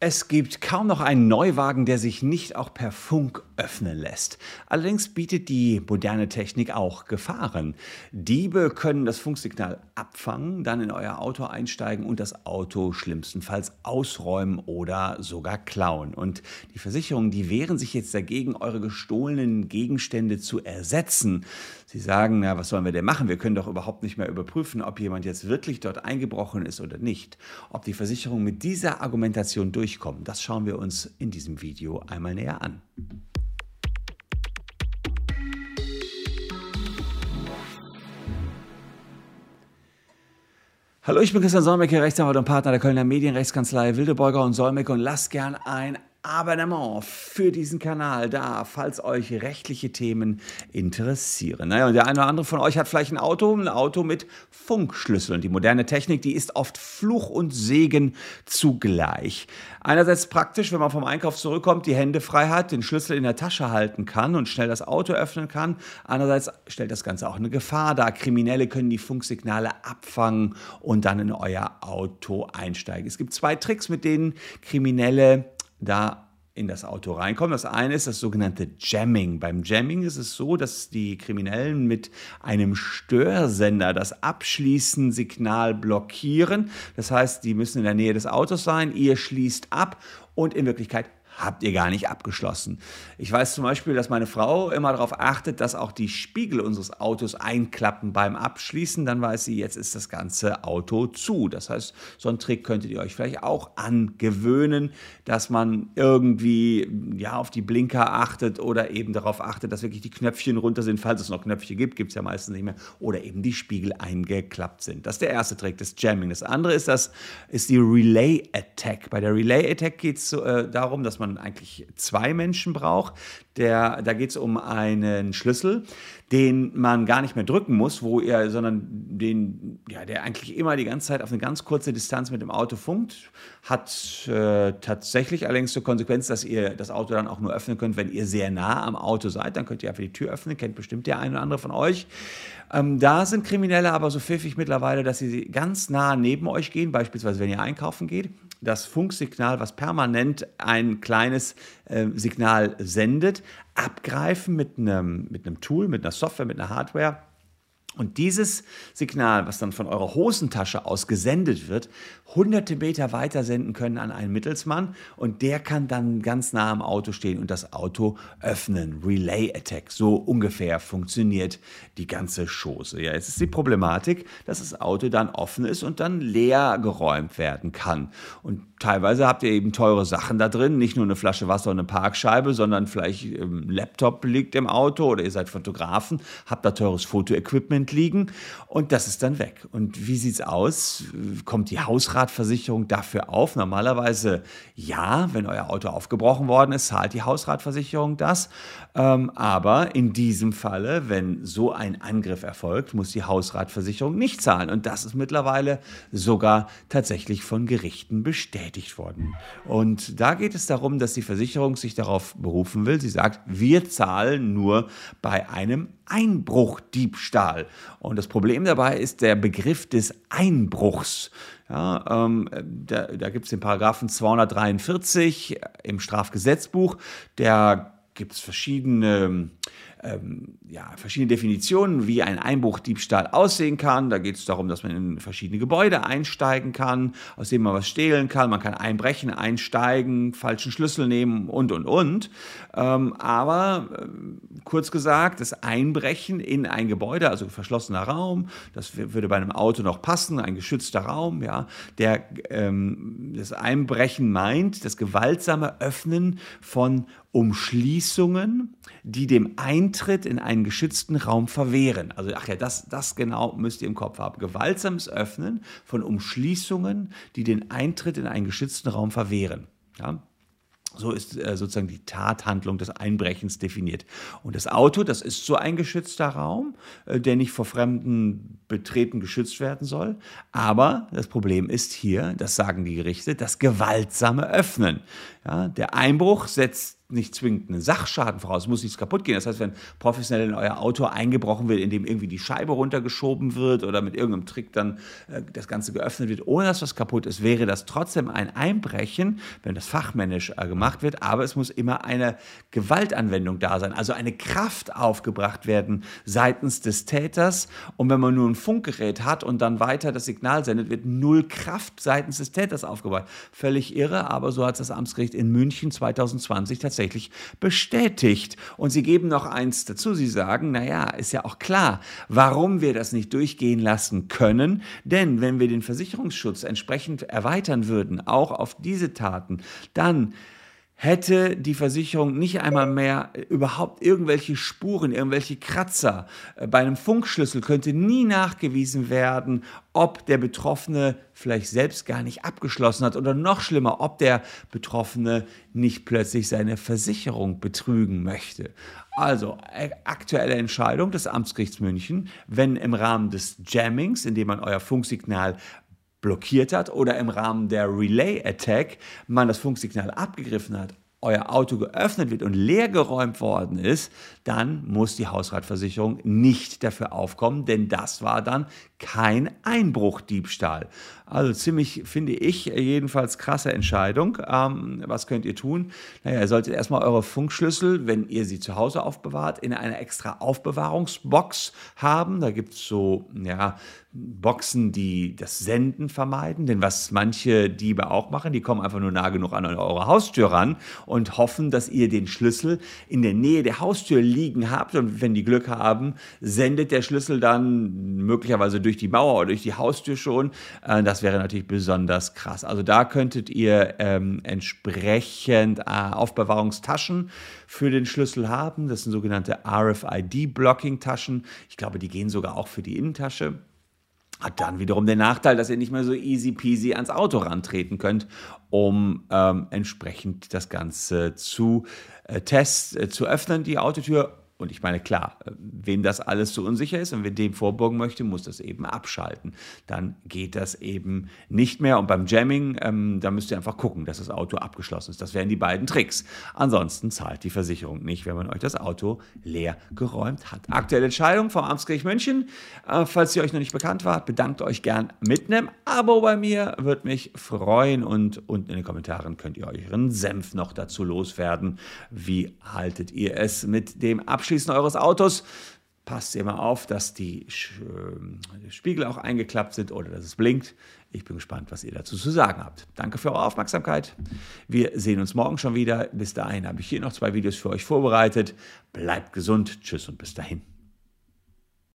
Es gibt kaum noch einen Neuwagen, der sich nicht auch per Funk öffnen lässt. Allerdings bietet die moderne Technik auch Gefahren. Diebe können das Funksignal abfangen, dann in euer Auto einsteigen und das Auto schlimmstenfalls ausräumen oder sogar klauen. Und die Versicherungen, die wehren sich jetzt dagegen, eure gestohlenen Gegenstände zu ersetzen. Sie sagen, na, was sollen wir denn machen? Wir können doch überhaupt nicht mehr überprüfen, ob jemand jetzt wirklich dort eingebrochen ist oder nicht. Ob die Versicherungen mit dieser Argumentation durchkommen, das schauen wir uns in diesem Video einmal näher an. Hallo, ich bin Christian Solmecke, Rechtsanwalt und Partner der Kölner Medienrechtskanzlei Wildebeuger und Solmecke und lasst gern ein Abonnement für diesen Kanal da, falls euch rechtliche Themen interessieren. Naja, und der eine oder andere von euch hat vielleicht ein Auto, ein Auto mit Funkschlüsseln. Die moderne Technik, die ist oft Fluch und Segen zugleich. Einerseits praktisch, wenn man vom Einkauf zurückkommt, die Hände frei hat, den Schlüssel in der Tasche halten kann und schnell das Auto öffnen kann. Andererseits stellt das Ganze auch eine Gefahr dar. Kriminelle können die Funksignale abfangen und dann in euer Auto einsteigen. Es gibt zwei Tricks, mit denen Kriminelle da in das Auto reinkommen. Das eine ist das sogenannte Jamming. Beim Jamming ist es so, dass die Kriminellen mit einem Störsender das Abschließen-Signal blockieren. Das heißt, die müssen in der Nähe des Autos sein, ihr schließt ab und in Wirklichkeit habt ihr gar nicht abgeschlossen. Ich weiß zum Beispiel, dass meine Frau immer darauf achtet, dass auch die Spiegel unseres Autos einklappen beim Abschließen. Dann weiß sie, jetzt ist das ganze Auto zu. Das heißt, so einen Trick könntet ihr euch vielleicht auch angewöhnen, dass man irgendwie ja, auf die Blinker achtet oder eben darauf achtet, dass wirklich die Knöpfchen runter sind, falls es noch Knöpfchen gibt, gibt es ja meistens nicht mehr, oder eben die Spiegel eingeklappt sind. Das ist der erste Trick, das Jamming. Das andere ist, das, ist die Relay Attack. Bei der Relay Attack geht es äh, darum, dass man man eigentlich zwei Menschen braucht. Der, da geht es um einen Schlüssel, den man gar nicht mehr drücken muss, wo ihr, sondern den, ja, der eigentlich immer die ganze Zeit auf eine ganz kurze Distanz mit dem Auto funkt, hat äh, tatsächlich allerdings zur Konsequenz, dass ihr das Auto dann auch nur öffnen könnt, wenn ihr sehr nah am Auto seid. Dann könnt ihr einfach die Tür öffnen, kennt bestimmt der eine oder andere von euch. Ähm, da sind Kriminelle aber so pfiffig mittlerweile, dass sie ganz nah neben euch gehen, beispielsweise wenn ihr einkaufen geht das Funksignal, was permanent ein kleines äh, Signal sendet, abgreifen mit einem, mit einem Tool, mit einer Software, mit einer Hardware und dieses Signal, was dann von eurer Hosentasche aus gesendet wird, hunderte Meter weiter senden können an einen Mittelsmann und der kann dann ganz nah am Auto stehen und das Auto öffnen. Relay Attack. So ungefähr funktioniert die ganze Chose. Ja, jetzt ist die Problematik, dass das Auto dann offen ist und dann leer geräumt werden kann. Und teilweise habt ihr eben teure Sachen da drin, nicht nur eine Flasche Wasser und eine Parkscheibe, sondern vielleicht ein ähm, Laptop liegt im Auto oder ihr seid Fotografen, habt da teures Fotoequipment liegen und das ist dann weg. Und wie sieht es aus? Kommt die Hausratversicherung dafür auf? Normalerweise ja, wenn euer Auto aufgebrochen worden ist, zahlt die Hausratversicherung das. Ähm, aber in diesem Falle, wenn so ein Angriff erfolgt, muss die Hausratversicherung nicht zahlen. Und das ist mittlerweile sogar tatsächlich von Gerichten bestätigt worden. Und da geht es darum, dass die Versicherung sich darauf berufen will. Sie sagt, wir zahlen nur bei einem Einbruchdiebstahl. Und das Problem dabei ist der Begriff des Einbruchs. Ja, ähm, da da gibt es den Paragraphen 243 im Strafgesetzbuch. Der gibt es verschiedene ähm, ja, verschiedene Definitionen, wie ein Einbruchdiebstahl aussehen kann. Da geht es darum, dass man in verschiedene Gebäude einsteigen kann, aus denen man was stehlen kann. Man kann einbrechen, einsteigen, falschen Schlüssel nehmen und, und, und. Ähm, aber äh, kurz gesagt, das Einbrechen in ein Gebäude, also verschlossener Raum, das würde bei einem Auto noch passen, ein geschützter Raum, ja, der ähm, das Einbrechen meint, das gewaltsame Öffnen von Umschließungen, die dem Eintritt in einen geschützten Raum verwehren. Also, ach ja, das, das genau müsst ihr im Kopf haben. Gewaltsames Öffnen von Umschließungen, die den Eintritt in einen geschützten Raum verwehren. Ja? So ist äh, sozusagen die Tathandlung des Einbrechens definiert. Und das Auto, das ist so ein geschützter Raum, äh, der nicht vor fremden Betreten geschützt werden soll. Aber das Problem ist hier, das sagen die Gerichte, das gewaltsame Öffnen. Ja, der Einbruch setzt nicht zwingend einen Sachschaden voraus, muss nichts kaputt gehen. Das heißt, wenn professionell in euer Auto eingebrochen wird, indem irgendwie die Scheibe runtergeschoben wird oder mit irgendeinem Trick dann äh, das Ganze geöffnet wird, ohne dass was kaputt ist, wäre das trotzdem ein Einbrechen, wenn das fachmännisch äh, gemacht wird. Aber es muss immer eine Gewaltanwendung da sein, also eine Kraft aufgebracht werden seitens des Täters. Und wenn man nur ein Funkgerät hat und dann weiter das Signal sendet, wird null Kraft seitens des Täters aufgebracht. Völlig irre, aber so hat das Amtsgericht in München 2020 tatsächlich tatsächlich bestätigt. Und sie geben noch eins dazu. Sie sagen, naja, ist ja auch klar, warum wir das nicht durchgehen lassen können. Denn wenn wir den Versicherungsschutz entsprechend erweitern würden, auch auf diese Taten, dann hätte die Versicherung nicht einmal mehr überhaupt irgendwelche Spuren, irgendwelche Kratzer. Äh, bei einem Funkschlüssel könnte nie nachgewiesen werden, ob der Betroffene vielleicht selbst gar nicht abgeschlossen hat oder noch schlimmer, ob der Betroffene nicht plötzlich seine Versicherung betrügen möchte. Also äh, aktuelle Entscheidung des Amtsgerichts München, wenn im Rahmen des Jammings, indem man euer Funksignal blockiert hat oder im Rahmen der Relay Attack man das Funksignal abgegriffen hat, euer Auto geöffnet wird und leergeräumt worden ist, dann muss die Hausratversicherung nicht dafür aufkommen, denn das war dann kein Einbruchdiebstahl. Also ziemlich, finde ich, jedenfalls krasse Entscheidung. Ähm, was könnt ihr tun? Naja, ihr solltet erstmal eure Funkschlüssel, wenn ihr sie zu Hause aufbewahrt, in einer extra Aufbewahrungsbox haben. Da gibt es so, ja, Boxen, die das Senden vermeiden. Denn was manche Diebe auch machen, die kommen einfach nur nah genug an eure Haustür ran und hoffen, dass ihr den Schlüssel in der Nähe der Haustür liegen habt. Und wenn die Glück haben, sendet der Schlüssel dann möglicherweise durch die Mauer oder durch die Haustür schon. Äh, das wäre natürlich besonders krass. Also da könntet ihr ähm, entsprechend äh, Aufbewahrungstaschen für den Schlüssel haben. Das sind sogenannte RFID-Blocking-Taschen. Ich glaube, die gehen sogar auch für die Innentasche. Hat dann wiederum den Nachteil, dass ihr nicht mehr so easy peasy ans Auto rantreten könnt, um ähm, entsprechend das Ganze zu, äh, test, äh, zu öffnen, die Autotür und ich meine, klar, wem das alles so unsicher ist und wer dem vorbeugen möchte, muss das eben abschalten. Dann geht das eben nicht mehr. Und beim Jamming, ähm, da müsst ihr einfach gucken, dass das Auto abgeschlossen ist. Das wären die beiden Tricks. Ansonsten zahlt die Versicherung nicht, wenn man euch das Auto leer geräumt hat. Aktuelle Entscheidung vom Amtsgericht München. Äh, falls ihr euch noch nicht bekannt wart, bedankt euch gern mit einem Abo bei mir. Würde mich freuen. Und unten in den Kommentaren könnt ihr euren Senf noch dazu loswerden. Wie haltet ihr es mit dem Abschluss? Abschließen eures Autos passt immer auf, dass die äh, Spiegel auch eingeklappt sind oder dass es blinkt. Ich bin gespannt, was ihr dazu zu sagen habt. Danke für eure Aufmerksamkeit. Wir sehen uns morgen schon wieder. Bis dahin habe ich hier noch zwei Videos für euch vorbereitet. Bleibt gesund. Tschüss und bis dahin.